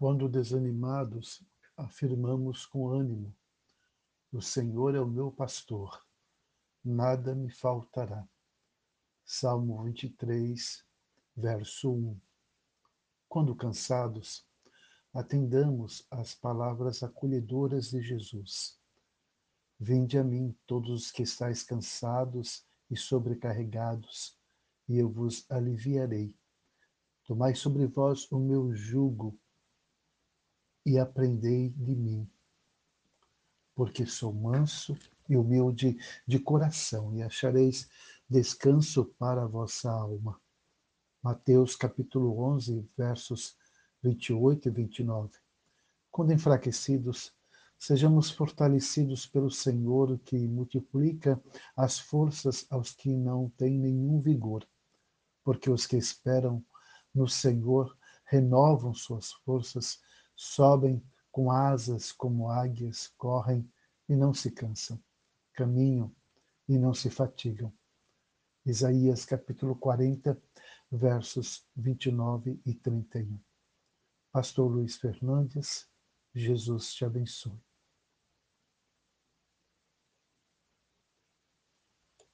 Quando desanimados, afirmamos com ânimo: O Senhor é o meu pastor, nada me faltará. Salmo 23, verso 1. Quando cansados, atendamos às palavras acolhedoras de Jesus. Vinde a mim, todos os que estáis cansados e sobrecarregados, e eu vos aliviarei. Tomai sobre vós o meu jugo e aprendei de mim, porque sou manso e humilde de coração, e achareis descanso para a vossa alma. Mateus capítulo 11, versos 28 e 29. Quando enfraquecidos, sejamos fortalecidos pelo Senhor que multiplica as forças aos que não têm nenhum vigor, porque os que esperam no Senhor renovam suas forças, sobem com asas como águias, correm e não se cansam, caminham e não se fatigam. Isaías capítulo 40, versos 29 e 31. Pastor Luiz Fernandes, Jesus te abençoe.